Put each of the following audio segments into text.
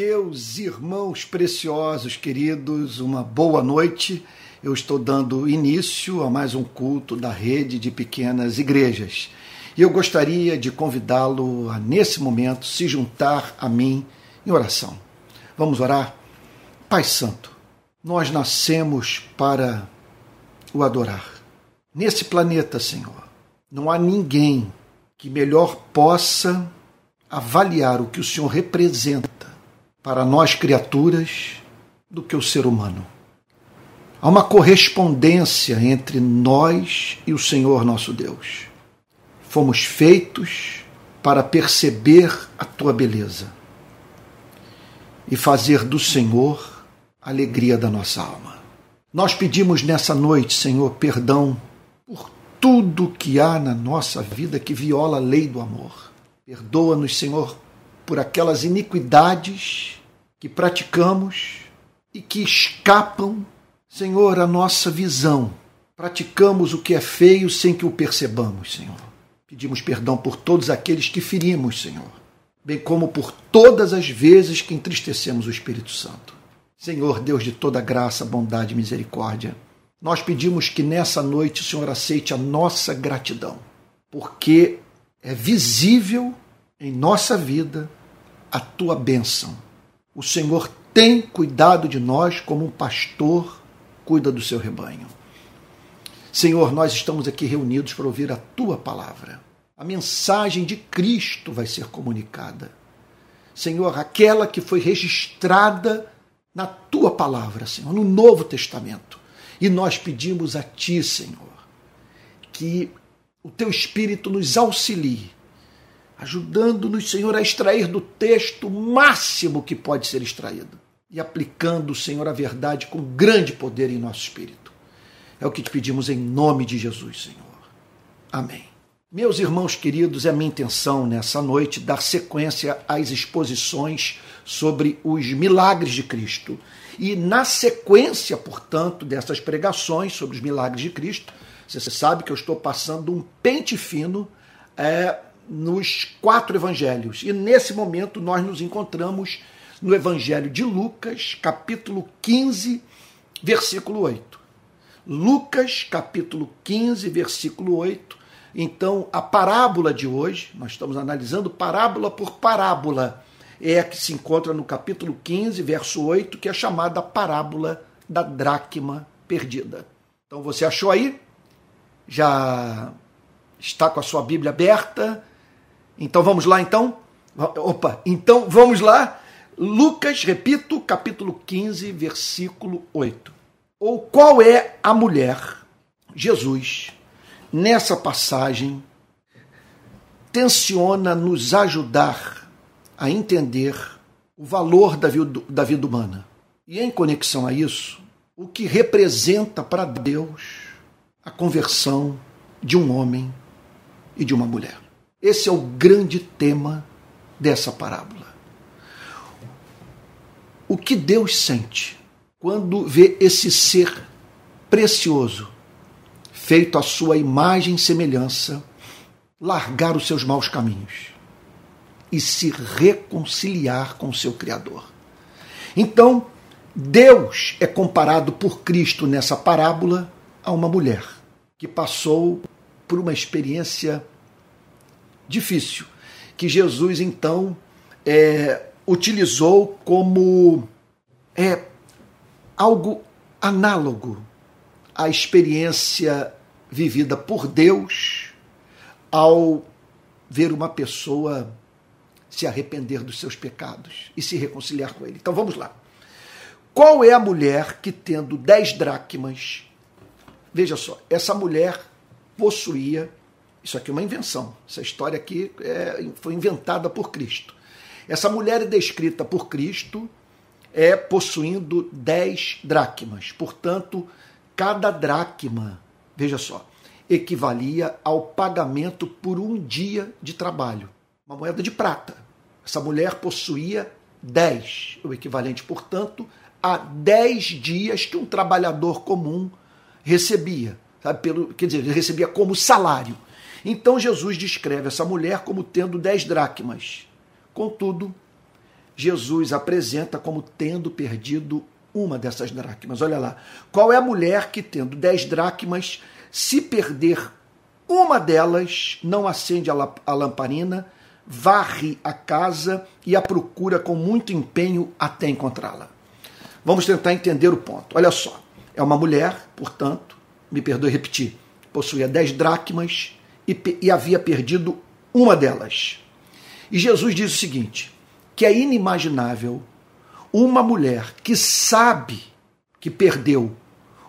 Meus irmãos preciosos, queridos, uma boa noite. Eu estou dando início a mais um culto da rede de pequenas igrejas. E eu gostaria de convidá-lo a, nesse momento, se juntar a mim em oração. Vamos orar? Pai Santo, nós nascemos para o adorar. Nesse planeta, Senhor, não há ninguém que melhor possa avaliar o que o Senhor representa para nós criaturas do que o ser humano. Há uma correspondência entre nós e o Senhor nosso Deus. Fomos feitos para perceber a tua beleza e fazer do Senhor a alegria da nossa alma. Nós pedimos nessa noite, Senhor, perdão por tudo que há na nossa vida que viola a lei do amor. Perdoa-nos, Senhor, por aquelas iniquidades que praticamos e que escapam, Senhor, à nossa visão. Praticamos o que é feio sem que o percebamos, Senhor. Pedimos perdão por todos aqueles que ferimos, Senhor, bem como por todas as vezes que entristecemos o Espírito Santo. Senhor, Deus de toda graça, bondade e misericórdia, nós pedimos que nessa noite o Senhor aceite a nossa gratidão, porque é visível em nossa vida a tua bênção. O Senhor tem cuidado de nós como um pastor cuida do seu rebanho. Senhor, nós estamos aqui reunidos para ouvir a tua palavra. A mensagem de Cristo vai ser comunicada. Senhor, aquela que foi registrada na tua palavra, Senhor, no Novo Testamento. E nós pedimos a ti, Senhor, que o teu Espírito nos auxilie ajudando-nos, Senhor, a extrair do texto o máximo que pode ser extraído e aplicando, Senhor, a verdade com grande poder em nosso espírito. É o que te pedimos em nome de Jesus, Senhor. Amém. Meus irmãos queridos, é minha intenção nessa noite dar sequência às exposições sobre os milagres de Cristo. E na sequência, portanto, dessas pregações sobre os milagres de Cristo, você sabe que eu estou passando um pente fino é, nos quatro evangelhos. E nesse momento nós nos encontramos no Evangelho de Lucas, capítulo 15, versículo 8. Lucas, capítulo 15, versículo 8. Então, a parábola de hoje, nós estamos analisando parábola por parábola, é a que se encontra no capítulo 15, verso 8, que é chamada parábola da dracma perdida. Então, você achou aí? Já está com a sua Bíblia aberta? Então vamos lá então? Opa, então vamos lá. Lucas, repito, capítulo 15, versículo 8. Ou qual é a mulher, Jesus, nessa passagem, tensiona nos ajudar a entender o valor da vida, da vida humana. E em conexão a isso, o que representa para Deus a conversão de um homem e de uma mulher. Esse é o grande tema dessa parábola. O que Deus sente quando vê esse ser precioso, feito à sua imagem e semelhança, largar os seus maus caminhos e se reconciliar com o seu Criador. Então, Deus é comparado por Cristo nessa parábola a uma mulher que passou por uma experiência difícil, que Jesus então é, utilizou como é, algo análogo à experiência vivida por Deus ao ver uma pessoa se arrepender dos seus pecados e se reconciliar com ele. Então vamos lá. Qual é a mulher que, tendo dez dracmas, veja só, essa mulher possuía isso aqui é uma invenção. Essa história aqui é, foi inventada por Cristo. Essa mulher é descrita por Cristo é possuindo 10 dracmas. Portanto, cada dracma, veja só, equivalia ao pagamento por um dia de trabalho. Uma moeda de prata. Essa mulher possuía 10, o equivalente, portanto, a 10 dias que um trabalhador comum recebia. Sabe, pelo, quer dizer, recebia como salário. Então Jesus descreve essa mulher como tendo dez dracmas. Contudo, Jesus apresenta como tendo perdido uma dessas dracmas. Olha lá. Qual é a mulher que, tendo dez dracmas, se perder uma delas, não acende a lamparina, varre a casa e a procura com muito empenho até encontrá-la? Vamos tentar entender o ponto. Olha só. É uma mulher, portanto, me perdoe repetir, possuía dez dracmas e, e havia perdido uma delas. E Jesus diz o seguinte: que é inimaginável uma mulher que sabe que perdeu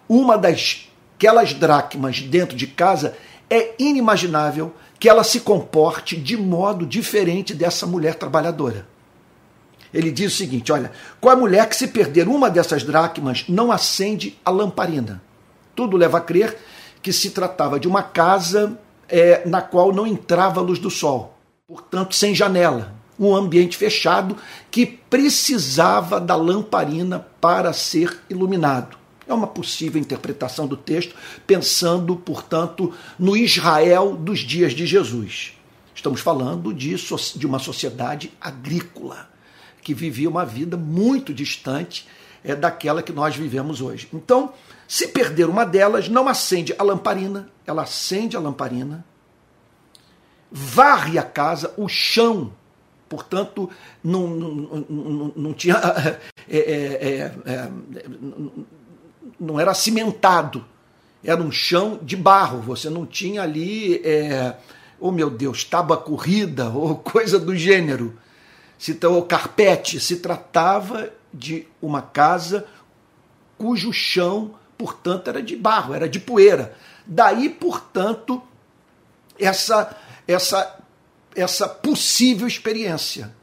uma das aquelas dracmas dentro de casa, é inimaginável que ela se comporte de modo diferente dessa mulher trabalhadora. Ele diz o seguinte: olha, qual a mulher que se perder uma dessas dracmas não acende a lamparina? Tudo leva a crer que se tratava de uma casa é, na qual não entrava a luz do sol, portanto, sem janela, um ambiente fechado que precisava da lamparina para ser iluminado. É uma possível interpretação do texto, pensando, portanto, no Israel dos dias de Jesus. Estamos falando de, de uma sociedade agrícola, que vivia uma vida muito distante é, daquela que nós vivemos hoje. Então, se perder uma delas, não acende a lamparina, ela acende a lamparina, varre a casa, o chão, portanto, não, não, não, não tinha. É, é, é, é não era cimentado, era um chão de barro, você não tinha ali, é, oh meu Deus, tábua corrida ou coisa do gênero, se, ou carpete, se tratava de uma casa cujo chão, portanto, era de barro, era de poeira. Daí, portanto, essa, essa, essa possível experiência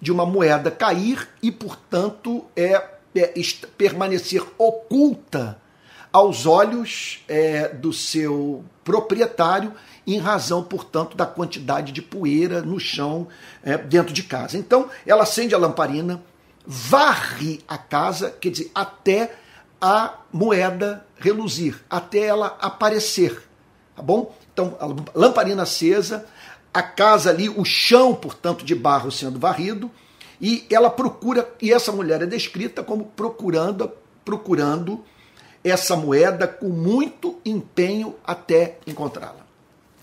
de uma moeda cair e, portanto, é é, permanecer oculta aos olhos é, do seu proprietário, em razão, portanto, da quantidade de poeira no chão é, dentro de casa. Então, ela acende a lamparina, varre a casa, quer dizer, até a moeda reluzir, até ela aparecer. Tá bom? Então, a lamparina acesa, a casa ali, o chão, portanto, de barro sendo varrido, e ela procura, e essa mulher é descrita como procurando, procurando essa moeda com muito empenho até encontrá-la.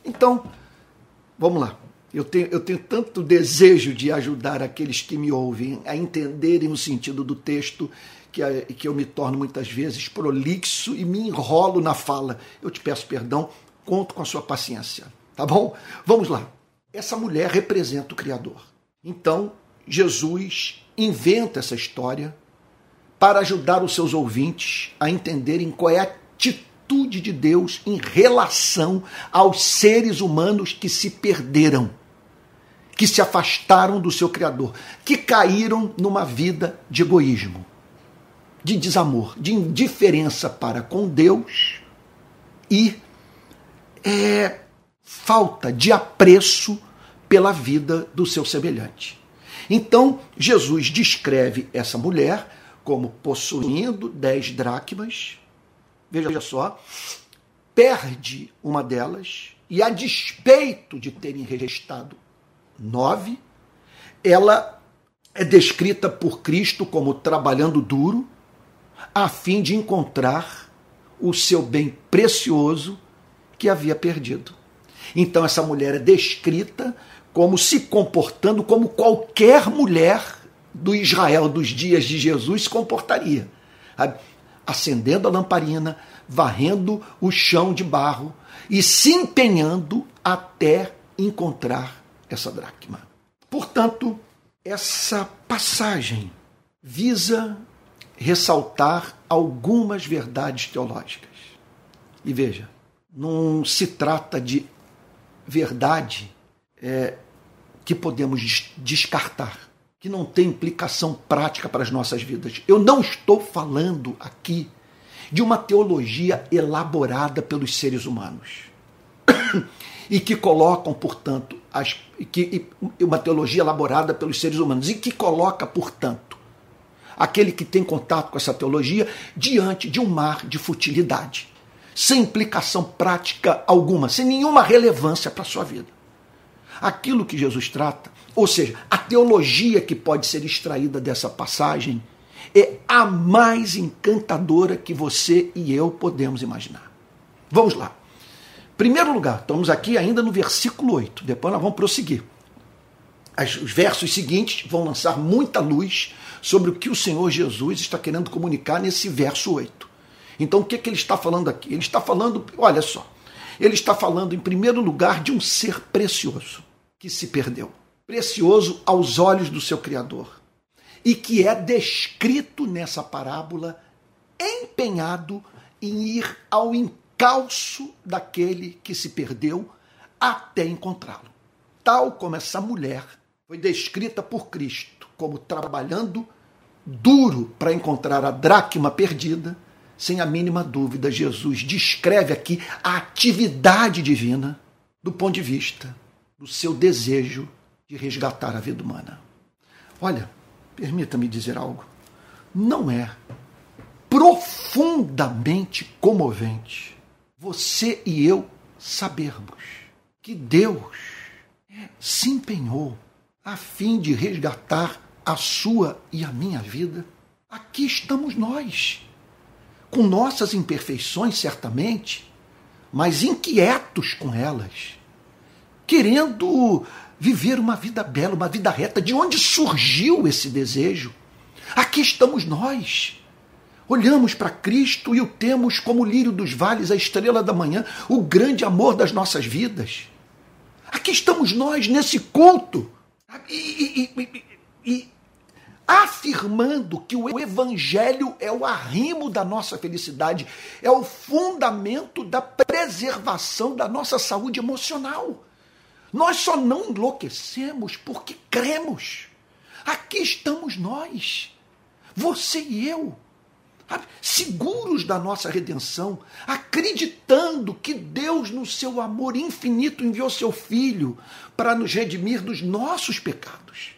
Então, vamos lá. Eu tenho, eu tenho tanto desejo de ajudar aqueles que me ouvem a entenderem o sentido do texto que, que eu me torno muitas vezes prolixo e me enrolo na fala. Eu te peço perdão, conto com a sua paciência. Tá bom? Vamos lá. Essa mulher representa o Criador. Então, Jesus inventa essa história para ajudar os seus ouvintes a entenderem qual é a atitude de Deus em relação aos seres humanos que se perderam, que se afastaram do seu Criador, que caíram numa vida de egoísmo, de desamor, de indiferença para com Deus e é, falta de apreço pela vida do seu semelhante. Então, Jesus descreve essa mulher como possuindo dez dracmas, veja só, perde uma delas, e a despeito de terem registrado nove, ela é descrita por Cristo como trabalhando duro, a fim de encontrar o seu bem precioso que havia perdido. Então, essa mulher é descrita como se comportando como qualquer mulher do Israel dos dias de Jesus se comportaria. Acendendo a lamparina, varrendo o chão de barro e se empenhando até encontrar essa dracma. Portanto, essa passagem visa ressaltar algumas verdades teológicas. E veja, não se trata de verdade é, que podemos descartar, que não tem implicação prática para as nossas vidas. Eu não estou falando aqui de uma teologia elaborada pelos seres humanos e que colocam, portanto, as, que, uma teologia elaborada pelos seres humanos e que coloca, portanto, aquele que tem contato com essa teologia diante de um mar de futilidade, sem implicação prática alguma, sem nenhuma relevância para a sua vida. aquilo que Jesus trata, ou seja, a teologia que pode ser extraída dessa passagem, é a mais encantadora que você e eu podemos imaginar. Vamos lá. Primeiro lugar, estamos aqui ainda no versículo 8, depois nós vamos prosseguir. Os versos seguintes vão lançar muita luz sobre o que o Senhor Jesus está querendo comunicar nesse verso 8. Então, o que, que ele está falando aqui? Ele está falando, olha só, ele está falando, em primeiro lugar, de um ser precioso que se perdeu precioso aos olhos do seu Criador e que é descrito nessa parábola empenhado em ir ao encalço daquele que se perdeu até encontrá-lo. Tal como essa mulher foi descrita por Cristo como trabalhando duro para encontrar a dracma perdida, sem a mínima dúvida, Jesus descreve aqui a atividade divina do ponto de vista do seu desejo de resgatar a vida humana. Olha, permita-me dizer algo. Não é profundamente comovente você e eu sabermos que Deus se empenhou a fim de resgatar a sua e a minha vida? Aqui estamos nós com nossas imperfeições, certamente, mas inquietos com elas, querendo viver uma vida bela, uma vida reta. De onde surgiu esse desejo? Aqui estamos nós. Olhamos para Cristo e o temos como o lírio dos vales, a estrela da manhã, o grande amor das nossas vidas. Aqui estamos nós nesse culto. E, e, e, e afirmando que o Evangelho é o arrimo da nossa felicidade, é o fundamento da preservação da nossa saúde emocional. Nós só não enlouquecemos porque cremos. Aqui estamos nós, você e eu, seguros da nossa redenção, acreditando que Deus, no seu amor infinito, enviou seu Filho para nos redimir dos nossos pecados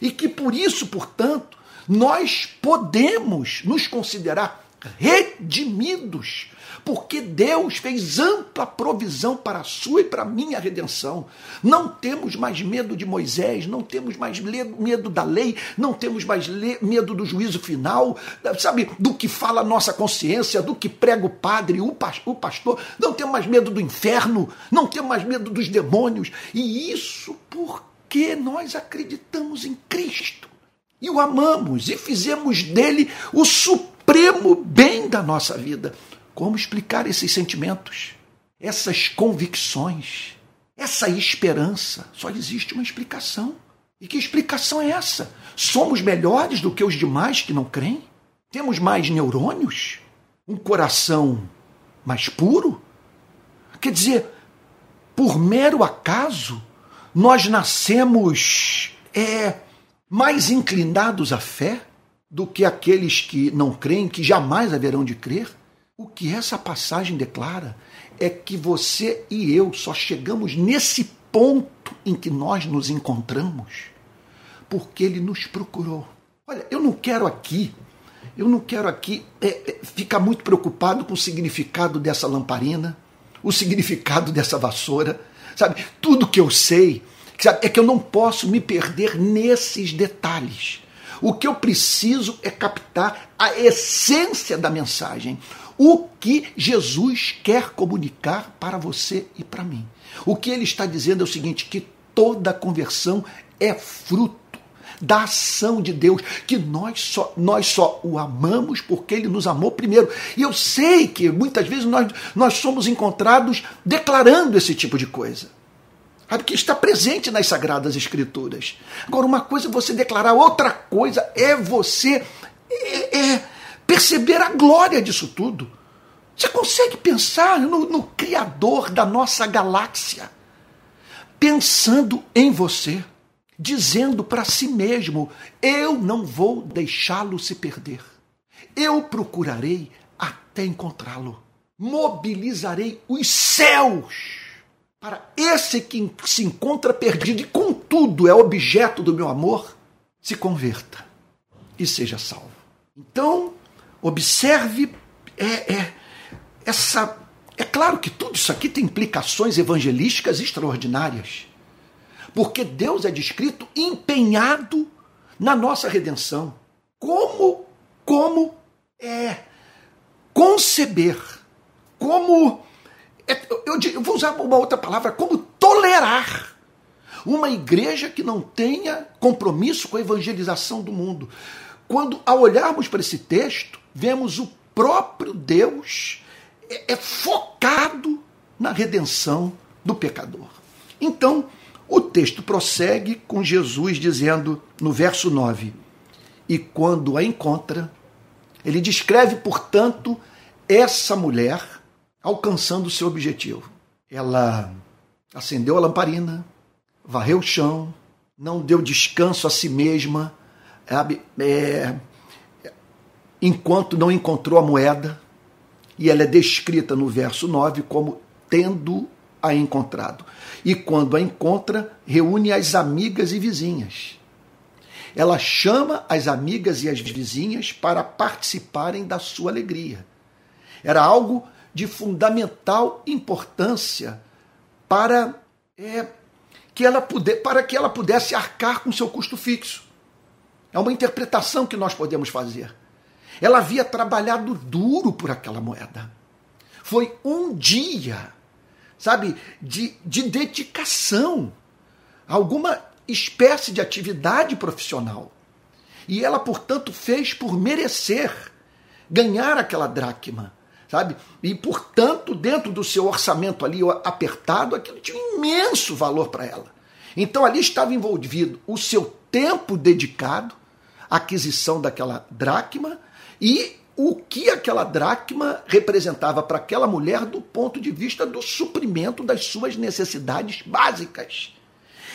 e que por isso, portanto, nós podemos nos considerar redimidos, porque Deus fez ampla provisão para a sua e para a minha redenção. Não temos mais medo de Moisés, não temos mais medo da lei, não temos mais medo do juízo final, sabe, do que fala a nossa consciência, do que prega o padre, o pastor, não temos mais medo do inferno, não temos mais medo dos demônios, e isso por porque nós acreditamos em Cristo e o amamos e fizemos dele o supremo bem da nossa vida. Como explicar esses sentimentos, essas convicções, essa esperança? Só existe uma explicação. E que explicação é essa? Somos melhores do que os demais que não creem? Temos mais neurônios? Um coração mais puro? Quer dizer, por mero acaso, nós nascemos é, mais inclinados à fé do que aqueles que não creem, que jamais haverão de crer? O que essa passagem declara é que você e eu só chegamos nesse ponto em que nós nos encontramos porque ele nos procurou. Olha, eu não quero aqui, eu não quero aqui é, é, ficar muito preocupado com o significado dessa lamparina, o significado dessa vassoura, Sabe, tudo que eu sei sabe, é que eu não posso me perder nesses detalhes. O que eu preciso é captar a essência da mensagem. O que Jesus quer comunicar para você e para mim. O que ele está dizendo é o seguinte: que toda conversão é fruto da ação de Deus, que nós só, nós só o amamos porque ele nos amou primeiro. E eu sei que muitas vezes nós, nós somos encontrados declarando esse tipo de coisa. Sabe, que está presente nas Sagradas Escrituras. Agora, uma coisa é você declarar, outra coisa é você é, é perceber a glória disso tudo. Você consegue pensar no, no Criador da nossa galáxia, pensando em você dizendo para si mesmo: Eu não vou deixá-lo se perder. Eu procurarei até encontrá-lo. Mobilizarei os céus para esse que se encontra perdido e, contudo, é objeto do meu amor, se converta e seja salvo. Então, observe é, é, essa. É claro que tudo isso aqui tem implicações evangelísticas extraordinárias. Porque Deus é descrito empenhado na nossa redenção. Como, como é conceber, como é, eu vou usar uma outra palavra, como tolerar uma igreja que não tenha compromisso com a evangelização do mundo. Quando, ao olharmos para esse texto, vemos o próprio Deus é, é focado na redenção do pecador. Então, o texto prossegue com Jesus dizendo no verso 9: E quando a encontra, ele descreve, portanto, essa mulher alcançando o seu objetivo. Ela acendeu a lamparina, varreu o chão, não deu descanso a si mesma, é, enquanto não encontrou a moeda, e ela é descrita no verso 9 como tendo a encontrado. E quando a encontra, reúne as amigas e vizinhas. Ela chama as amigas e as vizinhas para participarem da sua alegria. Era algo de fundamental importância para é, que ela puder, para que ela pudesse arcar com seu custo fixo. É uma interpretação que nós podemos fazer. Ela havia trabalhado duro por aquela moeda. Foi um dia, sabe, de, de dedicação, alguma espécie de atividade profissional. E ela, portanto, fez por merecer ganhar aquela dracma sabe? E, portanto, dentro do seu orçamento ali apertado, aquilo tinha um imenso valor para ela. Então, ali estava envolvido o seu tempo dedicado à aquisição daquela dracma e o que aquela dracma representava para aquela mulher do ponto de vista do suprimento das suas necessidades básicas.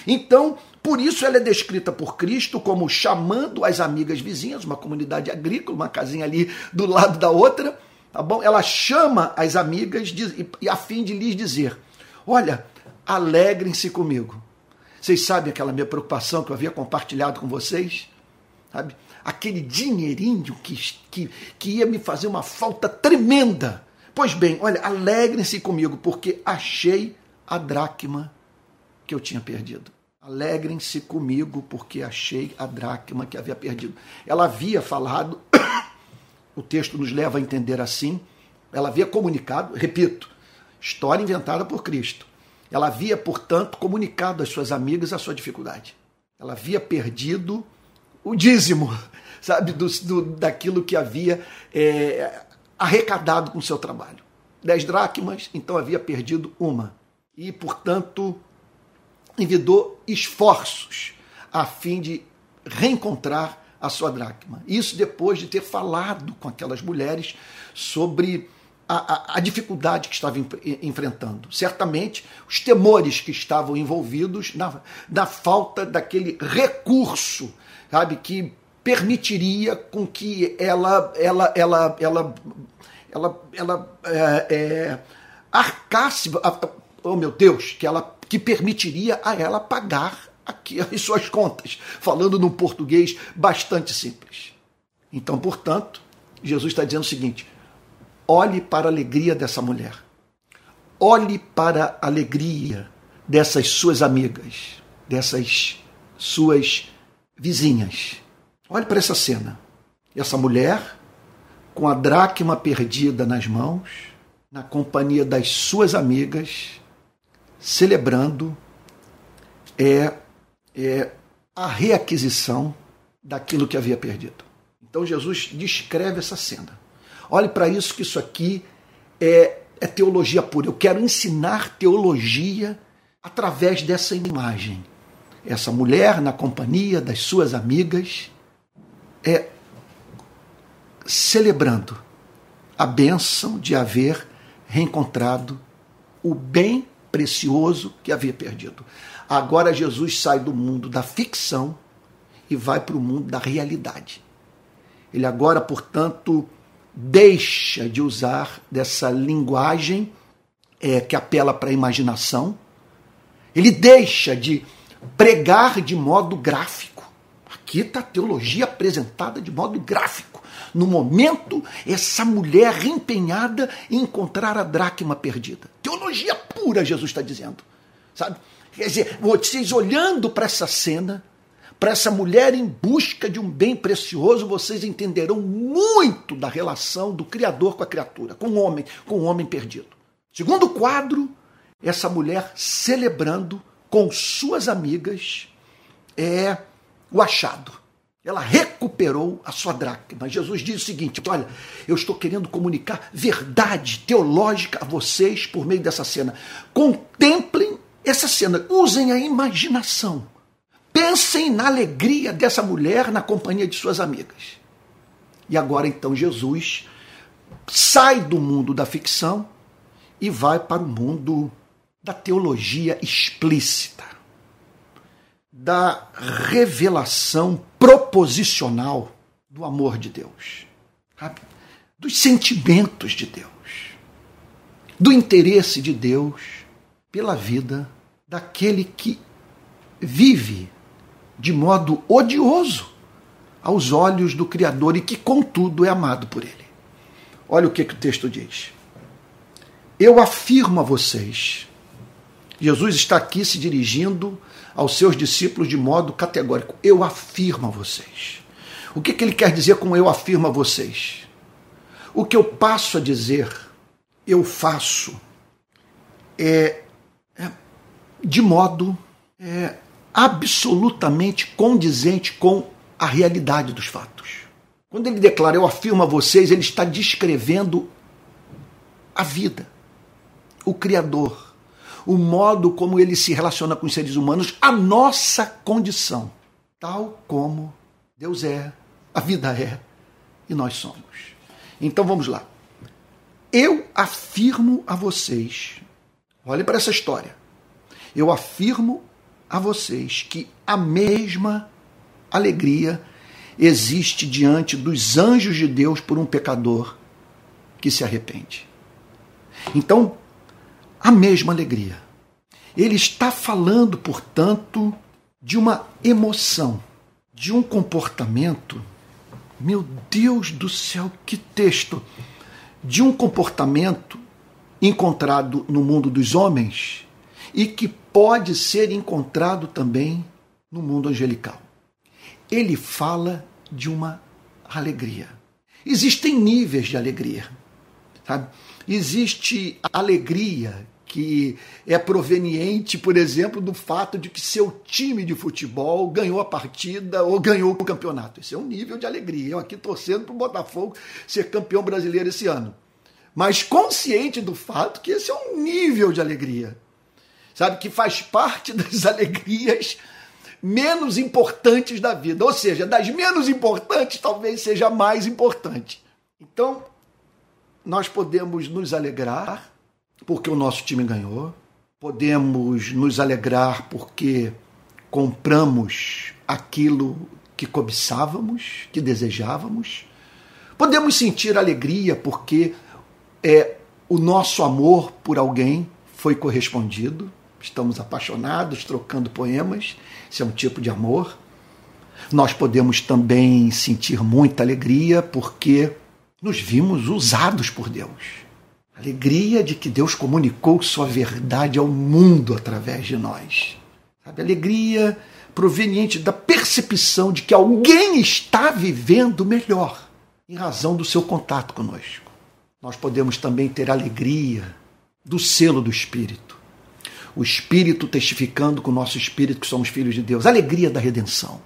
Então, por isso ela é descrita por Cristo como chamando as amigas vizinhas, uma comunidade agrícola, uma casinha ali do lado da outra, tá bom? Ela chama as amigas de, e, a fim de lhes dizer: Olha, alegrem-se comigo. Vocês sabem aquela minha preocupação que eu havia compartilhado com vocês? Sabe? Aquele dinheirinho que, que, que ia me fazer uma falta tremenda. Pois bem, olha, alegrem-se comigo, porque achei a dracma que eu tinha perdido. Alegrem-se comigo, porque achei a dracma que havia perdido. Ela havia falado o texto nos leva a entender assim. Ela havia comunicado, repito, história inventada por Cristo. Ela havia, portanto, comunicado às suas amigas a sua dificuldade. Ela havia perdido o dízimo, sabe, do, do daquilo que havia é, arrecadado com o seu trabalho. Dez dracmas, então havia perdido uma. E, portanto, envidou esforços a fim de reencontrar a sua dracma. Isso depois de ter falado com aquelas mulheres sobre a, a, a dificuldade que estava enfrentando. Certamente, os temores que estavam envolvidos na, na falta daquele recurso, sabe, que permitiria com que ela, ela, ela, ela, ela, ela é, é, arcasse, oh meu Deus, que ela que permitiria a ela pagar aqui as suas contas, falando num português bastante simples. Então, portanto, Jesus está dizendo o seguinte: olhe para a alegria dessa mulher, olhe para a alegria dessas suas amigas, dessas suas vizinhas. Olhe para essa cena. Essa mulher, com a dracma perdida nas mãos, na companhia das suas amigas, celebrando, é é, a reaquisição daquilo que havia perdido. Então Jesus descreve essa cena. Olhe para isso, que isso aqui é, é teologia pura. Eu quero ensinar teologia através dessa imagem. Essa mulher, na companhia das suas amigas, é celebrando a bênção de haver reencontrado o bem precioso que havia perdido. Agora Jesus sai do mundo da ficção e vai para o mundo da realidade. Ele agora, portanto, deixa de usar dessa linguagem é, que apela para a imaginação. Ele deixa de pregar de modo gráfico. A teologia apresentada de modo gráfico. No momento, essa mulher empenhada em encontrar a dracma perdida. Teologia pura, Jesus está dizendo. Sabe? Quer dizer, vocês olhando para essa cena, para essa mulher em busca de um bem precioso, vocês entenderão muito da relação do Criador com a criatura, com o homem, com o homem perdido. Segundo quadro, essa mulher celebrando com suas amigas é o achado. Ela recuperou a sua dracma. Jesus diz o seguinte: olha, eu estou querendo comunicar verdade teológica a vocês por meio dessa cena. Contemplem essa cena, usem a imaginação. Pensem na alegria dessa mulher na companhia de suas amigas. E agora então Jesus sai do mundo da ficção e vai para o mundo da teologia explícita, da revelação proposicional do amor de Deus, sabe? dos sentimentos de Deus, do interesse de Deus pela vida daquele que vive de modo odioso aos olhos do Criador e que, contudo, é amado por ele. Olha o que, que o texto diz. Eu afirmo a vocês, Jesus está aqui se dirigindo aos seus discípulos de modo categórico. Eu afirmo a vocês. O que, que ele quer dizer com eu afirmo a vocês? O que eu passo a dizer, eu faço, é, é de modo é, absolutamente condizente com a realidade dos fatos. Quando ele declara eu afirmo a vocês, ele está descrevendo a vida, o Criador, o modo como ele se relaciona com os seres humanos, a nossa condição, tal como Deus é, a vida é e nós somos. Então vamos lá. Eu afirmo a vocês, olhe para essa história. Eu afirmo a vocês que a mesma alegria existe diante dos anjos de Deus por um pecador que se arrepende. Então, a mesma alegria. Ele está falando, portanto, de uma emoção, de um comportamento. Meu Deus do céu, que texto! De um comportamento encontrado no mundo dos homens e que pode ser encontrado também no mundo angelical. Ele fala de uma alegria. Existem níveis de alegria. Sabe? Existe alegria que é proveniente, por exemplo, do fato de que seu time de futebol ganhou a partida ou ganhou o campeonato. Esse é um nível de alegria. Eu aqui torcendo para o Botafogo ser campeão brasileiro esse ano. Mas consciente do fato que esse é um nível de alegria. Sabe? Que faz parte das alegrias menos importantes da vida. Ou seja, das menos importantes, talvez seja a mais importante. Então, nós podemos nos alegrar porque o nosso time ganhou, podemos nos alegrar porque compramos aquilo que cobiçávamos, que desejávamos, podemos sentir alegria porque é, o nosso amor por alguém foi correspondido, estamos apaixonados, trocando poemas, isso é um tipo de amor. Nós podemos também sentir muita alegria porque nos vimos usados por Deus. Alegria de que Deus comunicou sua verdade ao mundo através de nós. Sabe? Alegria proveniente da percepção de que alguém está vivendo melhor em razão do seu contato conosco. Nós podemos também ter alegria do selo do Espírito. O Espírito testificando com o nosso Espírito que somos filhos de Deus. Alegria da redenção.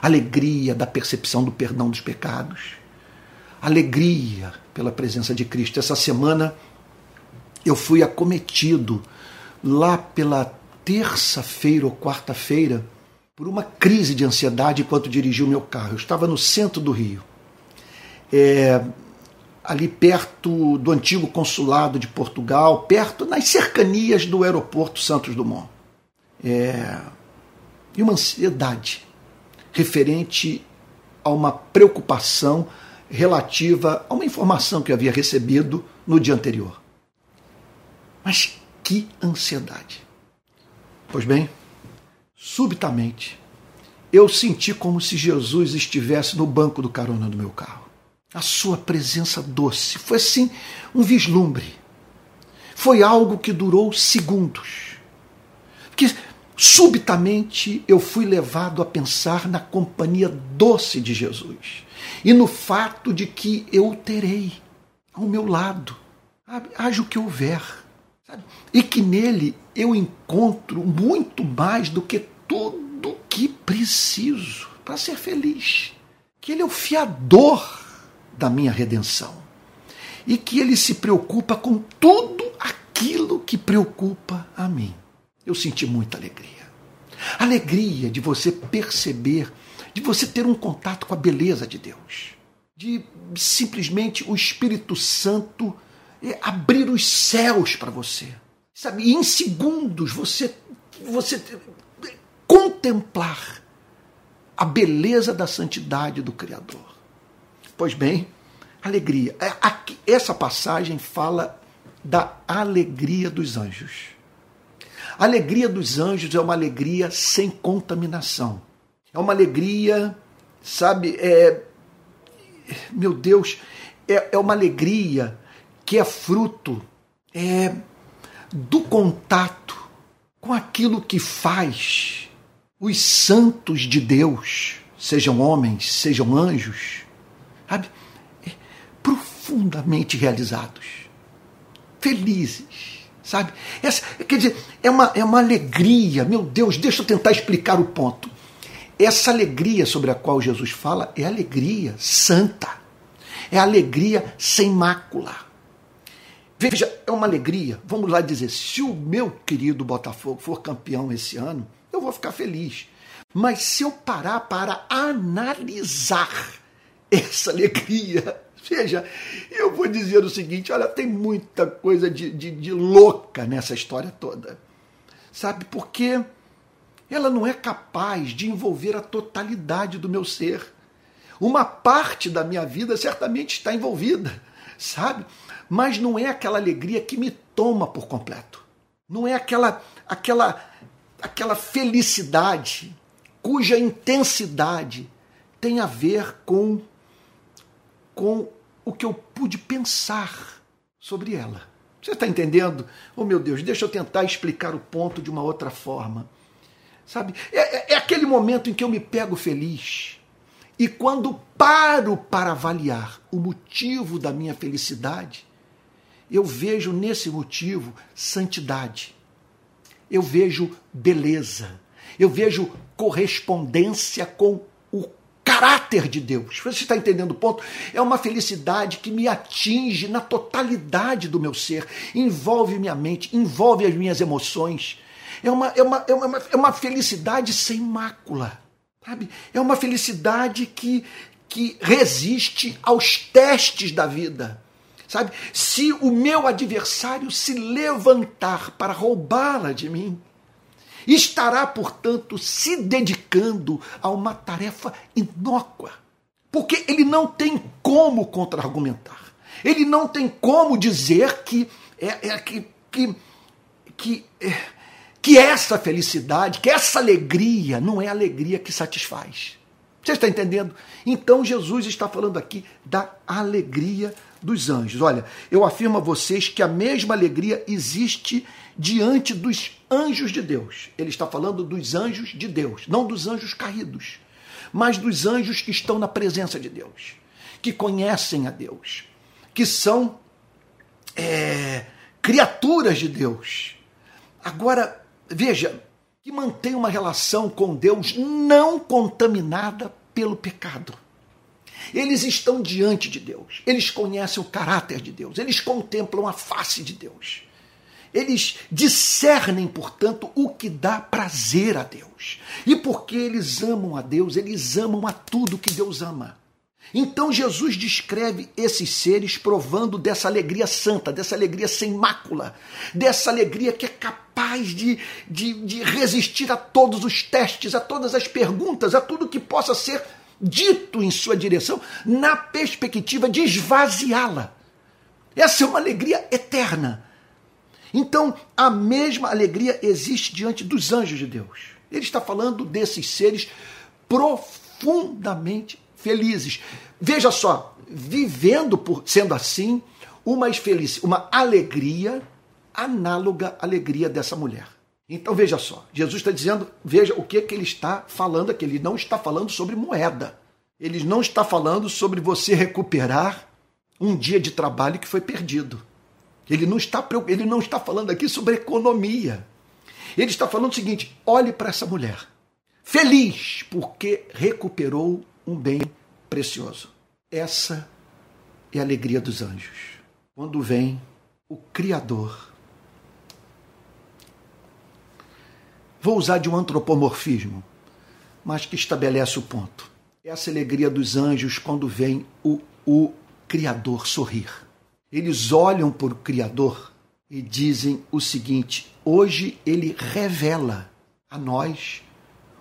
Alegria da percepção do perdão dos pecados alegria pela presença de Cristo. Essa semana eu fui acometido lá pela terça-feira ou quarta-feira por uma crise de ansiedade enquanto dirigi o meu carro. Eu estava no centro do Rio, é, ali perto do antigo consulado de Portugal, perto nas cercanias do aeroporto Santos Dumont. É, e uma ansiedade referente a uma preocupação relativa a uma informação que eu havia recebido no dia anterior. Mas que ansiedade! Pois bem, subitamente, eu senti como se Jesus estivesse no banco do carona do meu carro. A sua presença doce foi assim um vislumbre. Foi algo que durou segundos. Porque subitamente eu fui levado a pensar na companhia doce de Jesus e no fato de que eu o terei ao meu lado, haja o que houver, sabe? e que nele eu encontro muito mais do que tudo que preciso para ser feliz. Que ele é o fiador da minha redenção e que ele se preocupa com tudo aquilo que preocupa a mim. Eu senti muita alegria. Alegria de você perceber, de você ter um contato com a beleza de Deus, de simplesmente o Espírito Santo é, abrir os céus para você. Sabe, e em segundos você você contemplar a beleza da santidade do Criador. Pois bem, alegria. É, essa passagem fala da alegria dos anjos. A alegria dos anjos é uma alegria sem contaminação. É uma alegria, sabe, é, meu Deus, é, é uma alegria que é fruto é, do contato com aquilo que faz os santos de Deus, sejam homens, sejam anjos, sabe, é, profundamente realizados, felizes, sabe? Essa, quer dizer, é uma, é uma alegria, meu Deus, deixa eu tentar explicar o ponto. Essa alegria sobre a qual Jesus fala é alegria santa, é alegria sem mácula. Veja, é uma alegria, vamos lá dizer, se o meu querido Botafogo for campeão esse ano, eu vou ficar feliz. Mas se eu parar para analisar essa alegria, veja, eu vou dizer o seguinte: olha, tem muita coisa de, de, de louca nessa história toda. Sabe, porque ela não é capaz de envolver a totalidade do meu ser. Uma parte da minha vida certamente está envolvida, sabe? Mas não é aquela alegria que me toma por completo. Não é aquela aquela aquela felicidade cuja intensidade tem a ver com com o que eu pude pensar sobre ela. Você está entendendo? Oh meu Deus, deixa eu tentar explicar o ponto de uma outra forma. Sabe? É, é, é aquele momento em que eu me pego feliz. E quando paro para avaliar o motivo da minha felicidade, eu vejo nesse motivo santidade. Eu vejo beleza. Eu vejo correspondência com caráter de Deus. Você está entendendo o ponto? É uma felicidade que me atinge na totalidade do meu ser, envolve minha mente, envolve as minhas emoções, é uma, é uma, é uma, é uma felicidade sem mácula. Sabe? É uma felicidade que, que resiste aos testes da vida. Sabe? Se o meu adversário se levantar para roubá-la de mim, estará, portanto, se dedicando a uma tarefa inócua. Porque ele não tem como contra-argumentar. Ele não tem como dizer que é, é que, que, que é, que essa felicidade, que essa alegria não é alegria que satisfaz. Você está entendendo? Então Jesus está falando aqui da alegria dos anjos. Olha, eu afirmo a vocês que a mesma alegria existe diante dos anjos de Deus. Ele está falando dos anjos de Deus, não dos anjos caídos, mas dos anjos que estão na presença de Deus, que conhecem a Deus, que são é, criaturas de Deus. Agora, Veja, que mantém uma relação com Deus não contaminada pelo pecado. Eles estão diante de Deus, eles conhecem o caráter de Deus, eles contemplam a face de Deus. Eles discernem, portanto, o que dá prazer a Deus. E porque eles amam a Deus, eles amam a tudo que Deus ama. Então Jesus descreve esses seres provando dessa alegria santa, dessa alegria sem mácula, dessa alegria que é capaz de, de, de resistir a todos os testes, a todas as perguntas, a tudo que possa ser dito em sua direção, na perspectiva de esvaziá-la. Essa é uma alegria eterna. Então, a mesma alegria existe diante dos anjos de Deus. Ele está falando desses seres profundamente felizes. Veja só, vivendo por sendo assim, uma feliz, uma alegria análoga à alegria dessa mulher. Então veja só, Jesus está dizendo, veja o que, que ele está falando aqui. Ele não está falando sobre moeda. Ele não está falando sobre você recuperar um dia de trabalho que foi perdido. Ele não está, ele não está falando aqui sobre economia. Ele está falando o seguinte: olhe para essa mulher. Feliz porque recuperou um bem precioso. Essa é a alegria dos anjos. Quando vem o Criador. Vou usar de um antropomorfismo, mas que estabelece o ponto. Essa alegria dos anjos quando vem o, o Criador sorrir. Eles olham para o Criador e dizem o seguinte: hoje ele revela a nós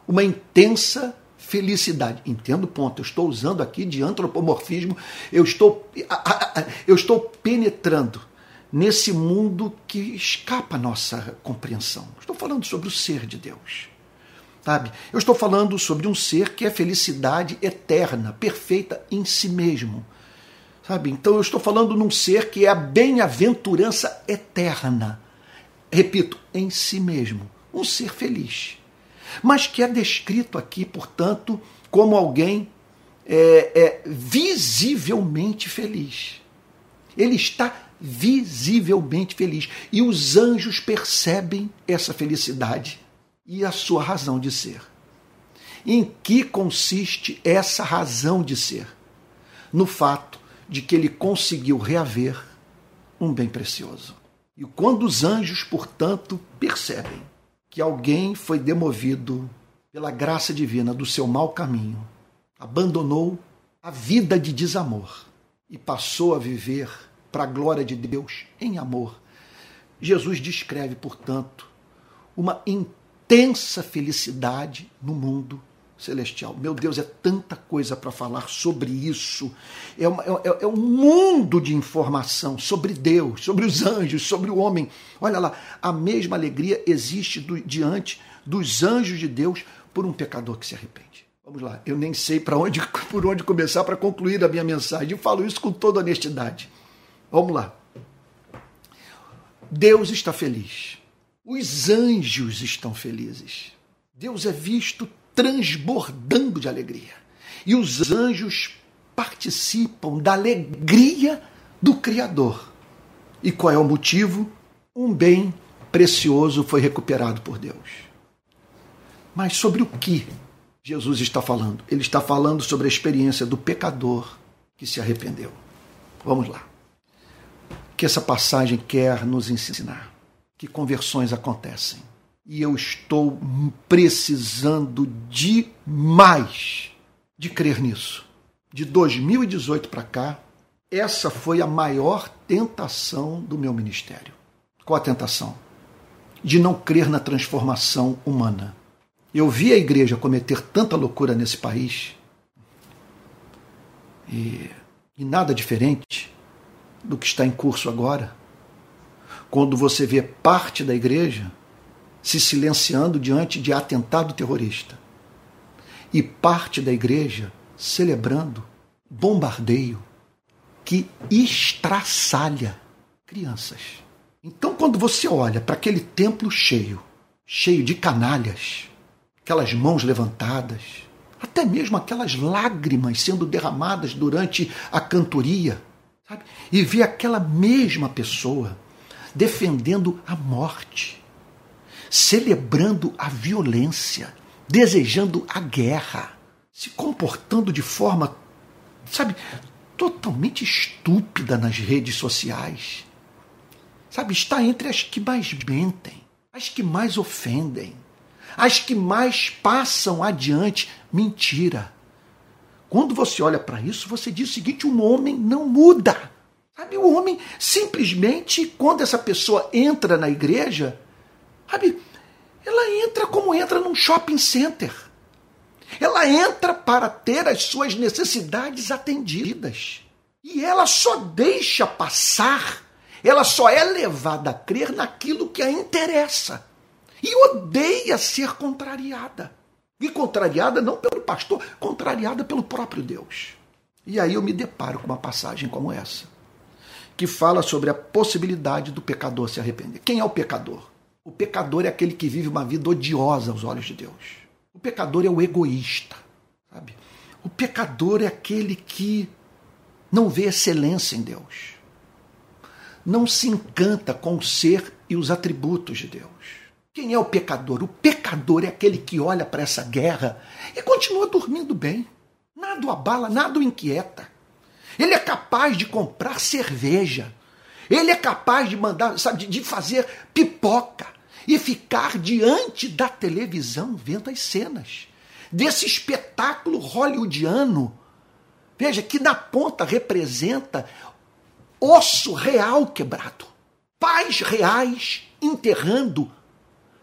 uma intensa felicidade. Entendo o ponto. Eu estou usando aqui de antropomorfismo, eu estou, eu estou penetrando nesse mundo que escapa à nossa compreensão. Estou falando sobre o ser de Deus. Sabe? Eu estou falando sobre um ser que é felicidade eterna, perfeita em si mesmo. Sabe? Então eu estou falando num ser que é a bem-aventurança eterna. Repito, em si mesmo. Um ser feliz. Mas que é descrito aqui, portanto, como alguém é, é, visivelmente feliz. Ele está visivelmente feliz. E os anjos percebem essa felicidade e a sua razão de ser. Em que consiste essa razão de ser? No fato de que ele conseguiu reaver um bem precioso. E quando os anjos, portanto, percebem que alguém foi demovido pela graça divina do seu mau caminho, abandonou a vida de desamor e passou a viver para a glória de Deus em amor. Jesus descreve, portanto, uma intensa felicidade no mundo celestial. Meu Deus, é tanta coisa para falar sobre isso. É, uma, é, é, um mundo de informação sobre Deus, sobre os anjos, sobre o homem. Olha lá, a mesma alegria existe do, diante dos anjos de Deus por um pecador que se arrepende. Vamos lá, eu nem sei para onde, por onde começar para concluir a minha mensagem. Eu falo isso com toda honestidade. Vamos lá. Deus está feliz. Os anjos estão felizes. Deus é visto transbordando de alegria. E os anjos participam da alegria do Criador. E qual é o motivo? Um bem precioso foi recuperado por Deus. Mas sobre o que Jesus está falando? Ele está falando sobre a experiência do pecador que se arrependeu. Vamos lá. Que essa passagem quer nos ensinar? Que conversões acontecem e eu estou precisando demais de crer nisso. De 2018 para cá, essa foi a maior tentação do meu ministério. Qual a tentação? De não crer na transformação humana. Eu vi a igreja cometer tanta loucura nesse país e, e nada diferente do que está em curso agora. Quando você vê parte da igreja se silenciando diante de atentado terrorista. E parte da igreja celebrando bombardeio que estraçalha crianças. Então, quando você olha para aquele templo cheio, cheio de canalhas, aquelas mãos levantadas, até mesmo aquelas lágrimas sendo derramadas durante a cantoria, sabe? e vê aquela mesma pessoa defendendo a morte, celebrando a violência, desejando a guerra, se comportando de forma, sabe, totalmente estúpida nas redes sociais. Sabe, está entre as que mais mentem, as que mais ofendem, as que mais passam adiante mentira. Quando você olha para isso, você diz o seguinte: um homem não muda. Sabe, o homem simplesmente, quando essa pessoa entra na igreja, Sabe? Ela entra como entra num shopping center. Ela entra para ter as suas necessidades atendidas. E ela só deixa passar, ela só é levada a crer naquilo que a interessa. E odeia ser contrariada. E contrariada não pelo pastor, contrariada pelo próprio Deus. E aí eu me deparo com uma passagem como essa, que fala sobre a possibilidade do pecador se arrepender. Quem é o pecador? O pecador é aquele que vive uma vida odiosa aos olhos de Deus. O pecador é o egoísta, sabe? O pecador é aquele que não vê excelência em Deus. Não se encanta com o ser e os atributos de Deus. Quem é o pecador? O pecador é aquele que olha para essa guerra e continua dormindo bem. Nada o abala, nada o inquieta. Ele é capaz de comprar cerveja. Ele é capaz de mandar, sabe, de fazer pipoca e ficar diante da televisão vendo as cenas desse espetáculo hollywoodiano. Veja que na ponta representa osso real quebrado, pais reais enterrando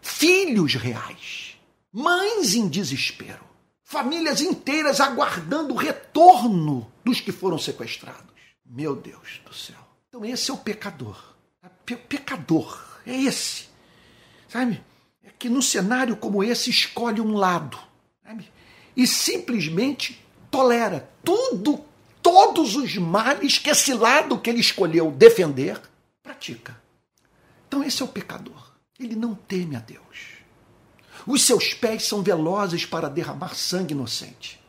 filhos reais, mães em desespero, famílias inteiras aguardando o retorno dos que foram sequestrados. Meu Deus do céu. Então esse é o pecador. Pe pecador é esse. Sabe? É que num cenário como esse escolhe um lado. Sabe? E simplesmente tolera tudo, todos os males que esse lado que ele escolheu defender pratica. Então esse é o pecador. Ele não teme a Deus. Os seus pés são velozes para derramar sangue inocente.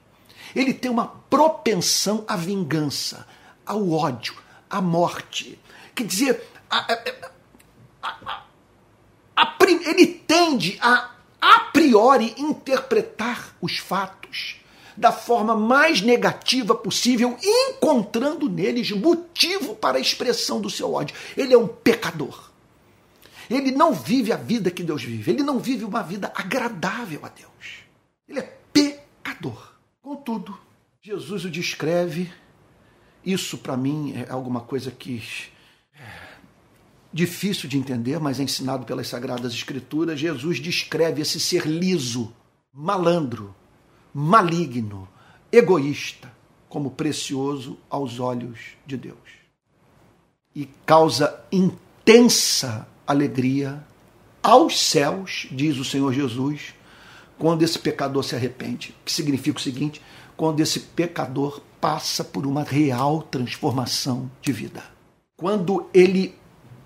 Ele tem uma propensão à vingança, ao ódio, à morte. Quer dizer, a, a, a, ele tende a a priori interpretar os fatos da forma mais negativa possível, encontrando neles motivo para a expressão do seu ódio. Ele é um pecador. Ele não vive a vida que Deus vive. Ele não vive uma vida agradável a Deus. Ele é pecador. Contudo, Jesus o descreve. Isso para mim é alguma coisa que é difícil de entender, mas é ensinado pelas Sagradas Escrituras. Jesus descreve esse ser liso, malandro, maligno, egoísta, como precioso aos olhos de Deus. E causa intensa alegria aos céus, diz o Senhor Jesus, quando esse pecador se arrepende. Que significa o seguinte: quando esse pecador passa por uma real transformação de vida. Quando ele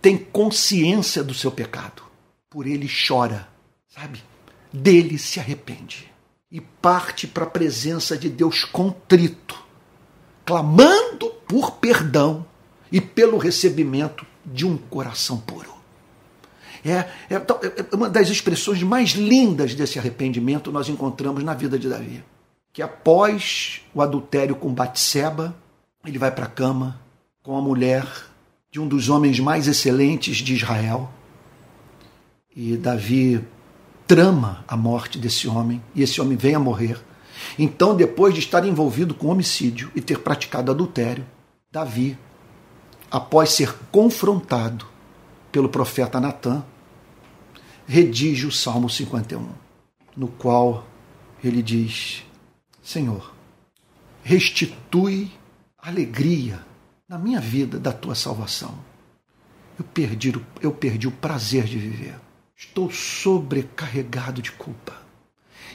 tem consciência do seu pecado, por ele chora, sabe? Dele se arrepende e parte para a presença de Deus contrito, clamando por perdão e pelo recebimento de um coração puro. É, é, é, uma das expressões mais lindas desse arrependimento nós encontramos na vida de Davi. Que após o adultério com Batseba, ele vai para a cama com a mulher de um dos homens mais excelentes de Israel. E Davi trama a morte desse homem, e esse homem vem a morrer. Então, depois de estar envolvido com homicídio e ter praticado adultério, Davi, após ser confrontado pelo profeta Natã, redige o Salmo 51, no qual ele diz: Senhor, restitui alegria na minha vida da tua salvação. Eu perdi, eu perdi o prazer de viver. Estou sobrecarregado de culpa.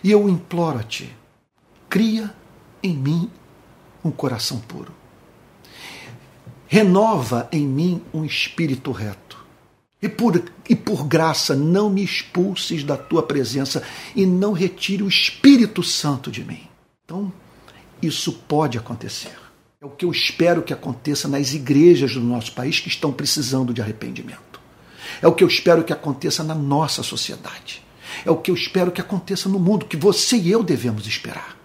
E eu imploro a ti: cria em mim um coração puro. Renova em mim um espírito reto e por, e por graça não me expulses da tua presença e não retire o Espírito Santo de mim. Então, isso pode acontecer. É o que eu espero que aconteça nas igrejas do nosso país que estão precisando de arrependimento. É o que eu espero que aconteça na nossa sociedade. É o que eu espero que aconteça no mundo, que você e eu devemos esperar.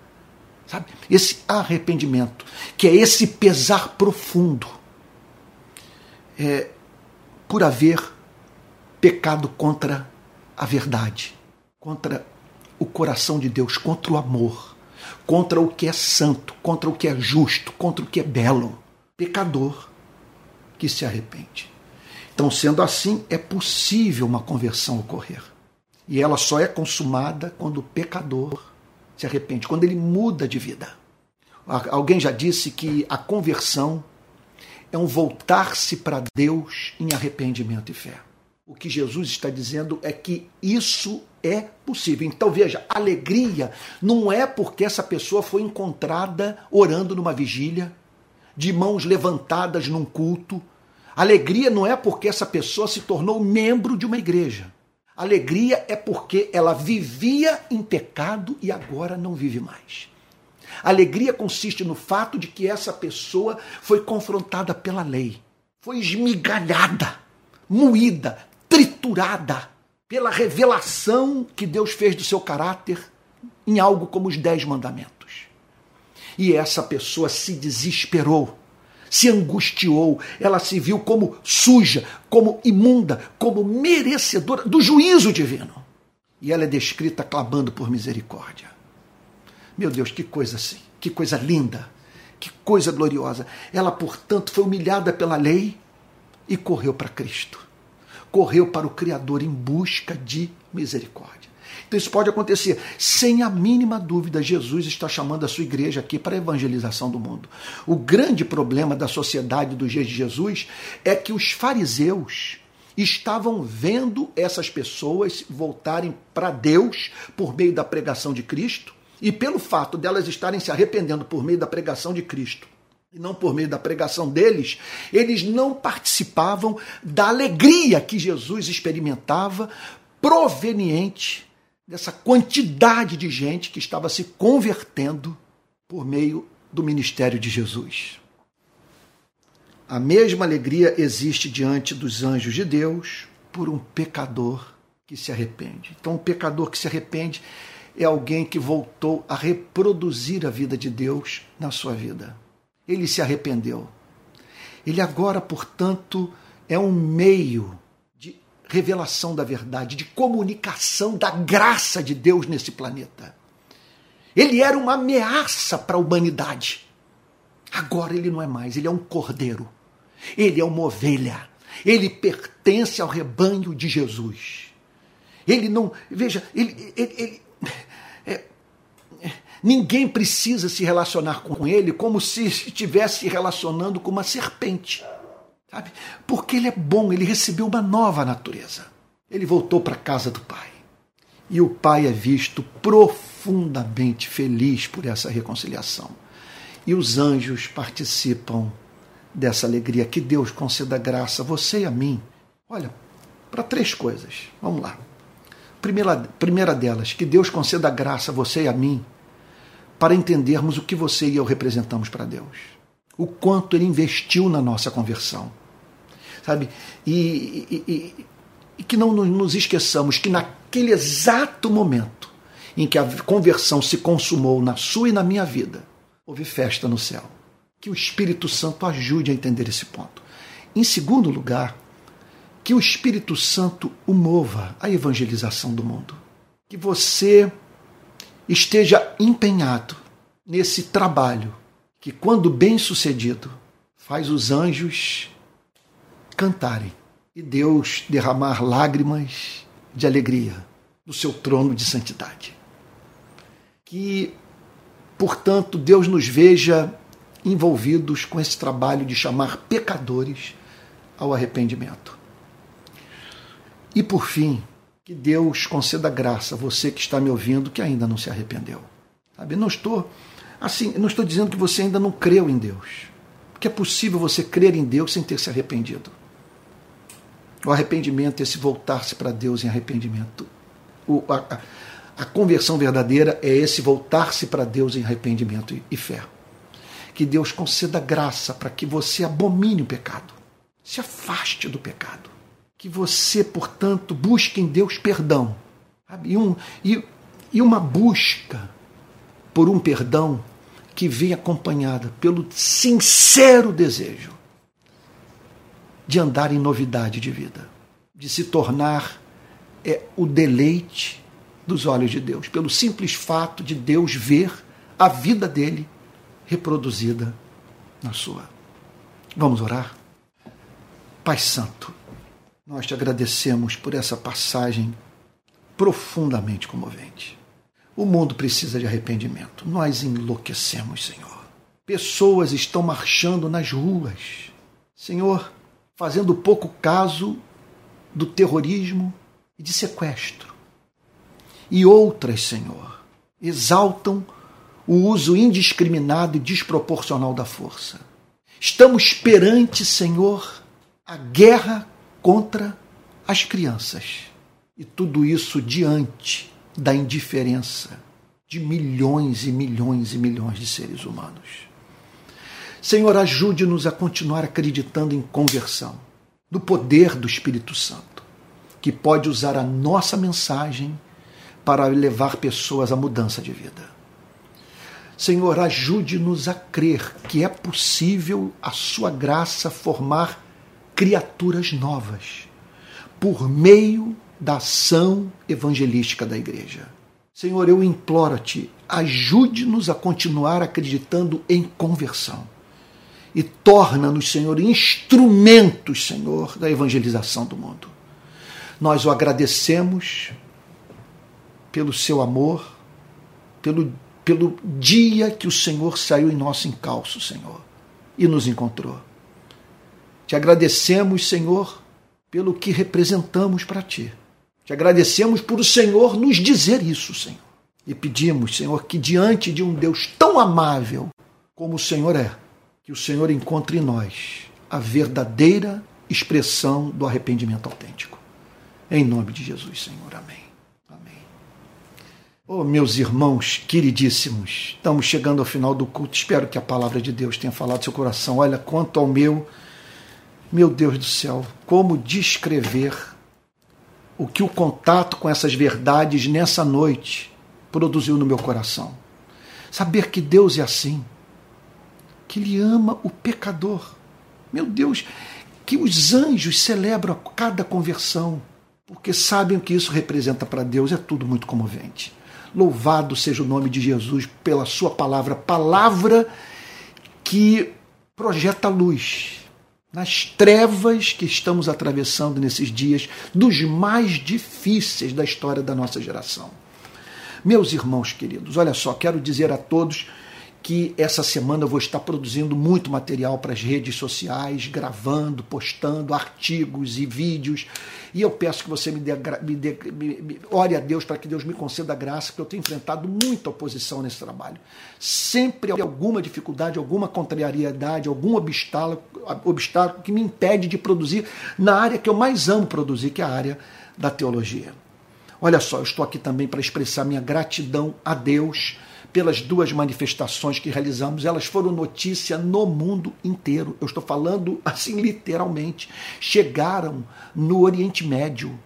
Sabe? Esse arrependimento, que é esse pesar profundo é, por haver pecado contra a verdade, contra o coração de Deus, contra o amor, contra o que é santo, contra o que é justo, contra o que é belo. Pecador que se arrepende. Então, sendo assim, é possível uma conversão ocorrer. E ela só é consumada quando o pecador se arrepende, quando ele muda de vida. Alguém já disse que a conversão é um voltar-se para Deus em arrependimento e fé. O que Jesus está dizendo é que isso é possível. Então veja, alegria não é porque essa pessoa foi encontrada orando numa vigília, de mãos levantadas num culto. Alegria não é porque essa pessoa se tornou membro de uma igreja. Alegria é porque ela vivia em pecado e agora não vive mais. Alegria consiste no fato de que essa pessoa foi confrontada pela lei, foi esmigalhada, moída, triturada pela revelação que Deus fez do seu caráter em algo como os Dez Mandamentos. E essa pessoa se desesperou se angustiou, ela se viu como suja, como imunda, como merecedora do juízo divino. E ela é descrita clamando por misericórdia. Meu Deus, que coisa assim, que coisa linda, que coisa gloriosa. Ela, portanto, foi humilhada pela lei e correu para Cristo. Correu para o Criador em busca de misericórdia. Então isso pode acontecer. Sem a mínima dúvida, Jesus está chamando a sua igreja aqui para a evangelização do mundo. O grande problema da sociedade dos dias de Jesus é que os fariseus estavam vendo essas pessoas voltarem para Deus por meio da pregação de Cristo, e pelo fato delas estarem se arrependendo por meio da pregação de Cristo, e não por meio da pregação deles, eles não participavam da alegria que Jesus experimentava proveniente dessa quantidade de gente que estava se convertendo por meio do ministério de Jesus. A mesma alegria existe diante dos anjos de Deus por um pecador que se arrepende. Então, um pecador que se arrepende é alguém que voltou a reproduzir a vida de Deus na sua vida. Ele se arrependeu. Ele agora, portanto, é um meio revelação da verdade, de comunicação da graça de Deus nesse planeta. Ele era uma ameaça para a humanidade. Agora ele não é mais, ele é um cordeiro. Ele é uma ovelha. Ele pertence ao rebanho de Jesus. Ele não. Veja, ele. ele, ele é, ninguém precisa se relacionar com ele como se estivesse se relacionando com uma serpente. Sabe? Porque ele é bom, ele recebeu uma nova natureza. Ele voltou para a casa do Pai. E o Pai é visto profundamente feliz por essa reconciliação. E os anjos participam dessa alegria. Que Deus conceda graça a você e a mim. Olha, para três coisas. Vamos lá. Primeira, primeira delas, que Deus conceda graça a você e a mim para entendermos o que você e eu representamos para Deus. O quanto Ele investiu na nossa conversão sabe? E, e, e, e que não nos esqueçamos que naquele exato momento em que a conversão se consumou na sua e na minha vida, houve festa no céu. Que o Espírito Santo ajude a entender esse ponto. Em segundo lugar, que o Espírito Santo o mova à evangelização do mundo. Que você esteja empenhado nesse trabalho que, quando bem sucedido, faz os anjos cantarem e Deus derramar lágrimas de alegria do seu trono de santidade. Que, portanto, Deus nos veja envolvidos com esse trabalho de chamar pecadores ao arrependimento. E por fim, que Deus conceda graça a você que está me ouvindo que ainda não se arrependeu. Sabe, não estou assim, não estou dizendo que você ainda não creu em Deus. Porque é possível você crer em Deus sem ter se arrependido. O arrependimento, esse voltar-se para Deus em arrependimento. O, a, a, conversão verdadeira é esse voltar-se para Deus em arrependimento e, e fé. Que Deus conceda graça para que você abomine o pecado, se afaste do pecado. Que você, portanto, busque em Deus perdão. E, um, e, e uma busca por um perdão que vem acompanhada pelo sincero desejo de andar em novidade de vida, de se tornar é, o deleite dos olhos de Deus, pelo simples fato de Deus ver a vida dele reproduzida na sua. Vamos orar? Pai Santo, nós te agradecemos por essa passagem profundamente comovente. O mundo precisa de arrependimento. Nós enlouquecemos, Senhor. Pessoas estão marchando nas ruas. Senhor, fazendo pouco caso do terrorismo e de sequestro. E outras, Senhor, exaltam o uso indiscriminado e desproporcional da força. Estamos perante, Senhor, a guerra contra as crianças. E tudo isso diante da indiferença de milhões e milhões e milhões de seres humanos. Senhor, ajude-nos a continuar acreditando em conversão, no poder do Espírito Santo, que pode usar a nossa mensagem para levar pessoas à mudança de vida. Senhor, ajude-nos a crer que é possível a Sua graça formar criaturas novas por meio da ação evangelística da igreja. Senhor, eu imploro-te, ajude-nos a continuar acreditando em conversão e torna-nos, Senhor, instrumentos, Senhor, da evangelização do mundo. Nós o agradecemos pelo seu amor, pelo pelo dia que o Senhor saiu em nosso encalço, Senhor, e nos encontrou. Te agradecemos, Senhor, pelo que representamos para Ti. Te agradecemos por o Senhor nos dizer isso, Senhor. E pedimos, Senhor, que diante de um Deus tão amável como o Senhor é, que o Senhor encontre em nós a verdadeira expressão do arrependimento autêntico. Em nome de Jesus, Senhor. Amém. Oh, meus irmãos queridíssimos, estamos chegando ao final do culto. Espero que a palavra de Deus tenha falado seu coração. Olha, quanto ao meu, meu Deus do céu, como descrever o que o contato com essas verdades nessa noite produziu no meu coração. Saber que Deus é assim, que Ele ama o pecador. Meu Deus, que os anjos celebram cada conversão, porque sabem o que isso representa para Deus, é tudo muito comovente. Louvado seja o nome de Jesus pela sua palavra, palavra que projeta luz nas trevas que estamos atravessando nesses dias, dos mais difíceis da história da nossa geração. Meus irmãos queridos, olha só, quero dizer a todos que essa semana eu vou estar produzindo muito material para as redes sociais, gravando, postando artigos e vídeos. E eu peço que você me dê, me dê me, me, ore a Deus para que Deus me conceda a graça, porque eu tenho enfrentado muita oposição nesse trabalho. Sempre alguma dificuldade, alguma contrariedade, algum obstáculo, obstáculo que me impede de produzir na área que eu mais amo produzir, que é a área da teologia. Olha só, eu estou aqui também para expressar minha gratidão a Deus pelas duas manifestações que realizamos, elas foram notícia no mundo inteiro. Eu estou falando assim literalmente. Chegaram no Oriente Médio.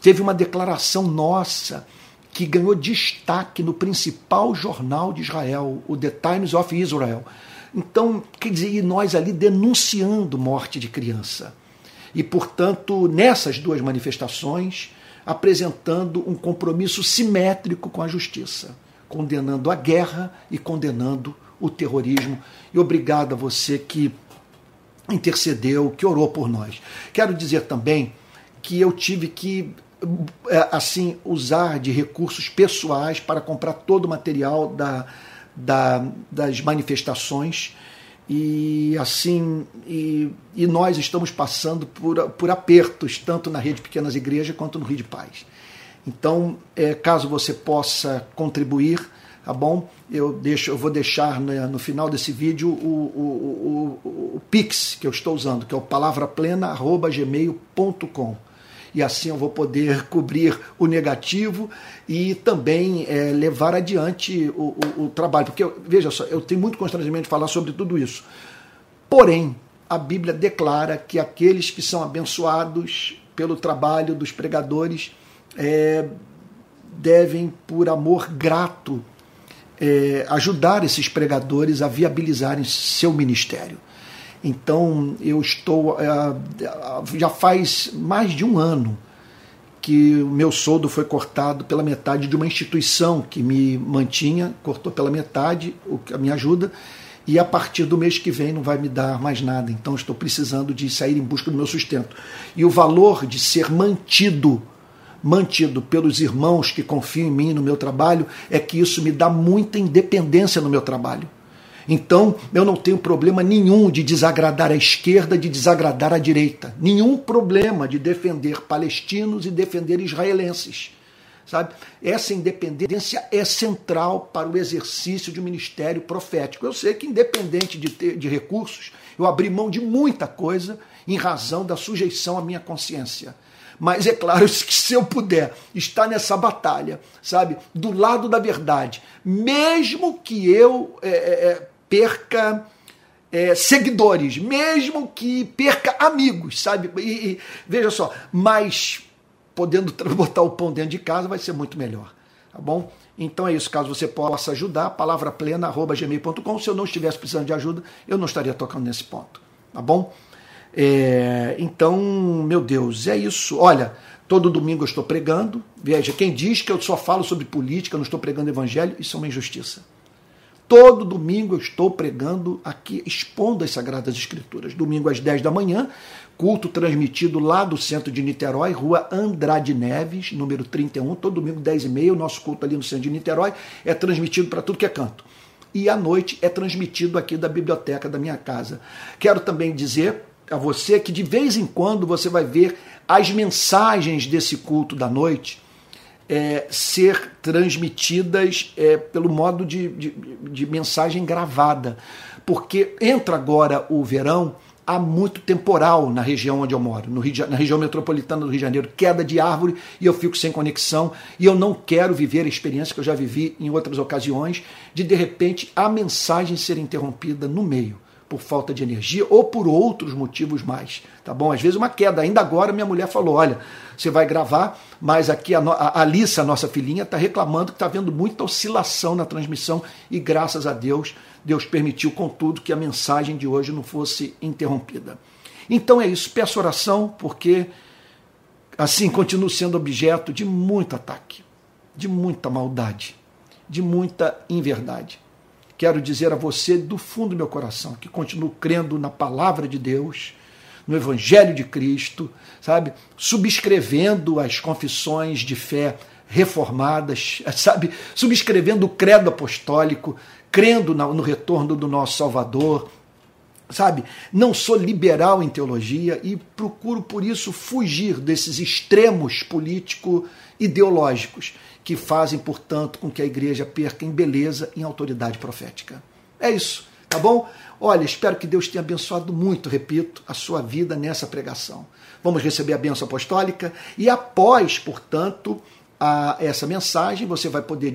Teve uma declaração nossa que ganhou destaque no principal jornal de Israel, o The Times of Israel. Então, quer dizer, e nós ali denunciando morte de criança. E, portanto, nessas duas manifestações, apresentando um compromisso simétrico com a justiça condenando a guerra e condenando o terrorismo. E obrigado a você que intercedeu, que orou por nós. Quero dizer também que eu tive que é, assim usar de recursos pessoais para comprar todo o material da, da, das manifestações e assim e, e, nós estamos passando por, por apertos tanto na rede Pequenas Igrejas quanto no Rio de Paz. Então, é, caso você possa contribuir, tá bom? Eu, deixo, eu vou deixar né, no final desse vídeo o, o, o, o, Pix que eu estou usando, que é o palavraplena.gmail.com. E assim eu vou poder cobrir o negativo e também é, levar adiante o, trabalho. Porque, veja só, eu tenho muito constrangimento de falar sobre tudo isso. Porém, a Bíblia declara que aqueles que são abençoados pelo trabalho dos pregadores é, devem, por amor grato, é, ajudar esses pregadores a viabilizarem seu ministério. Então, eu estou. É, já faz mais de um ano que o meu soldo foi cortado pela metade de uma instituição que me mantinha, cortou pela metade a minha ajuda, e a partir do mês que vem não vai me dar mais nada. Então, estou precisando de sair em busca do meu sustento. E o valor de ser mantido mantido pelos irmãos que confiam em mim no meu trabalho, é que isso me dá muita independência no meu trabalho. Então, eu não tenho problema nenhum de desagradar a esquerda, de desagradar a direita. Nenhum problema de defender palestinos e defender israelenses. Sabe? Essa independência é central para o exercício de um ministério profético. Eu sei que, independente de, ter, de recursos, eu abri mão de muita coisa em razão da sujeição à minha consciência. Mas é claro que se eu puder estar nessa batalha, sabe, do lado da verdade, mesmo que eu é, é, é perca é, seguidores, mesmo que perca amigos, sabe? E, e, veja só, mas podendo botar o pão dentro de casa vai ser muito melhor, tá bom? Então é isso, caso você possa ajudar, palavraplena.gmail.com. Se eu não estivesse precisando de ajuda, eu não estaria tocando nesse ponto, tá bom? É, então, meu Deus, é isso. Olha, todo domingo eu estou pregando. Veja, quem diz que eu só falo sobre política, não estou pregando evangelho, isso é uma injustiça. Todo domingo eu estou pregando aqui, expondo as Sagradas Escrituras. Domingo às 10 da manhã, culto transmitido lá do centro de Niterói, rua Andrade Neves, número 31, todo domingo 10 e meia, o nosso culto ali no centro de Niterói é transmitido para tudo que é canto. E à noite é transmitido aqui da biblioteca da minha casa. Quero também dizer a você que de vez em quando você vai ver as mensagens desse culto da noite é, ser transmitidas é, pelo modo de, de, de mensagem gravada. Porque entra agora o verão há muito temporal na região onde eu moro, Rio, na região metropolitana do Rio de Janeiro, queda de árvore e eu fico sem conexão e eu não quero viver a experiência que eu já vivi em outras ocasiões de de repente a mensagem ser interrompida no meio por falta de energia ou por outros motivos mais, tá bom? Às vezes uma queda. Ainda agora minha mulher falou, olha, você vai gravar, mas aqui a, a a nossa filhinha, está reclamando que está vendo muita oscilação na transmissão e graças a Deus, Deus permitiu, contudo, que a mensagem de hoje não fosse interrompida. Então é isso, peço oração, porque assim continuo sendo objeto de muito ataque, de muita maldade, de muita inverdade quero dizer a você do fundo do meu coração que continuo crendo na palavra de Deus, no Evangelho de Cristo, sabe? Subscrevendo as confissões de fé reformadas, sabe? Subscrevendo o credo apostólico, crendo no retorno do nosso Salvador, sabe? Não sou liberal em teologia e procuro por isso fugir desses extremos político-ideológicos que fazem, portanto, com que a igreja perca em beleza e em autoridade profética. É isso, tá bom? Olha, espero que Deus tenha abençoado muito, repito, a sua vida nessa pregação. Vamos receber a bênção apostólica e após, portanto, a, essa mensagem, você vai poder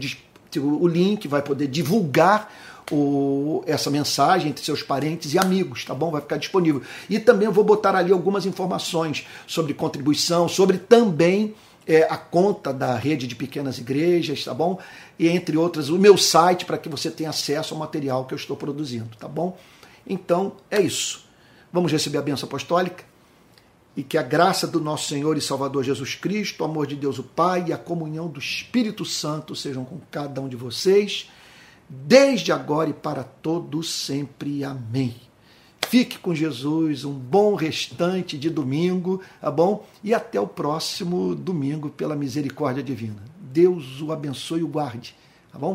o link, vai poder divulgar o, essa mensagem entre seus parentes e amigos, tá bom? Vai ficar disponível. E também eu vou botar ali algumas informações sobre contribuição, sobre também é, a conta da rede de pequenas igrejas, tá bom? E entre outras, o meu site para que você tenha acesso ao material que eu estou produzindo, tá bom? Então é isso. Vamos receber a bênção apostólica e que a graça do nosso Senhor e Salvador Jesus Cristo, o amor de Deus o Pai e a comunhão do Espírito Santo sejam com cada um de vocês, desde agora e para todos sempre. Amém. Fique com Jesus, um bom restante de domingo, tá bom? E até o próximo domingo, pela misericórdia divina. Deus o abençoe e o guarde, tá bom?